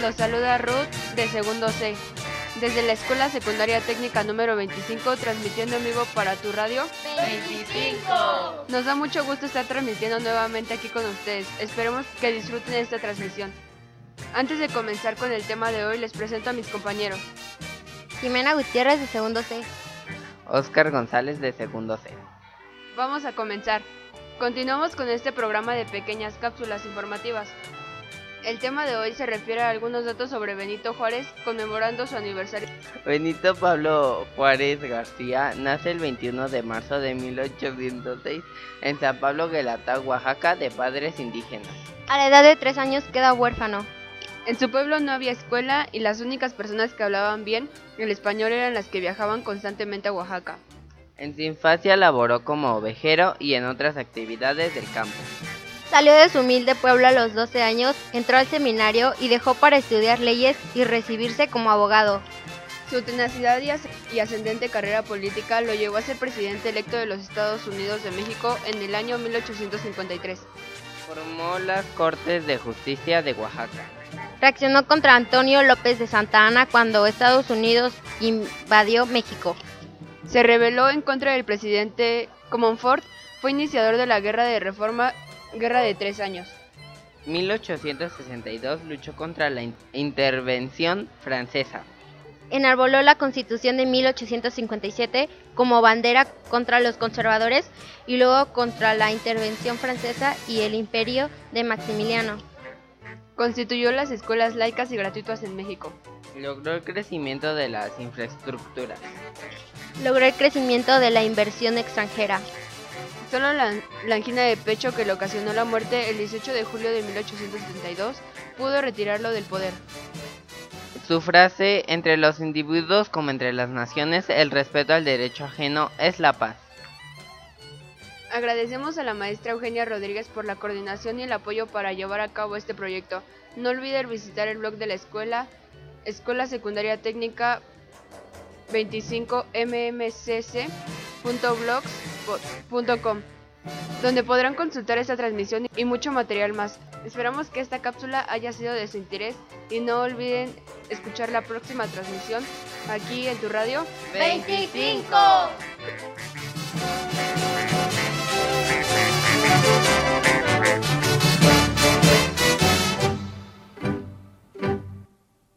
los saluda Ruth de segundo C, desde la Escuela Secundaria Técnica número 25, transmitiendo en vivo para tu radio. 25. Nos da mucho gusto estar transmitiendo nuevamente aquí con ustedes. Esperemos que disfruten esta transmisión. Antes de comenzar con el tema de hoy, les presento a mis compañeros. Jimena Gutiérrez de segundo C. Oscar González de segundo C. Vamos a comenzar. Continuamos con este programa de pequeñas cápsulas informativas. El tema de hoy se refiere a algunos datos sobre Benito Juárez conmemorando su aniversario. Benito Pablo Juárez García nace el 21 de marzo de 1806 en San Pablo Guelatá, Oaxaca, de padres indígenas. A la edad de tres años queda huérfano. En su pueblo no había escuela y las únicas personas que hablaban bien el español eran las que viajaban constantemente a Oaxaca. En su infancia laboró como ovejero y en otras actividades del campo. Salió de su humilde pueblo a los 12 años, entró al seminario y dejó para estudiar leyes y recibirse como abogado. Su tenacidad y, as- y ascendente carrera política lo llevó a ser presidente electo de los Estados Unidos de México en el año 1853. Formó las Cortes de Justicia de Oaxaca. Reaccionó contra Antonio López de Santa Anna cuando Estados Unidos invadió México. Se rebeló en contra del presidente Comonfort, fue iniciador de la Guerra de Reforma, Guerra de Tres Años. 1862 luchó contra la in- intervención francesa. Enarboló la Constitución de 1857 como bandera contra los conservadores y luego contra la intervención francesa y el imperio de Maximiliano. Constituyó las escuelas laicas y gratuitas en México. Logró el crecimiento de las infraestructuras. Logró el crecimiento de la inversión extranjera. Solo la, la angina de pecho que le ocasionó la muerte el 18 de julio de 1872 pudo retirarlo del poder. Su frase, entre los individuos como entre las naciones, el respeto al derecho ajeno es la paz. Agradecemos a la maestra Eugenia Rodríguez por la coordinación y el apoyo para llevar a cabo este proyecto. No olviden visitar el blog de la escuela, Escuela Secundaria Técnica 25mmcc.blogs.com, donde podrán consultar esta transmisión y mucho material más. Esperamos que esta cápsula haya sido de su interés y no olviden escuchar la próxima transmisión aquí en tu radio 25.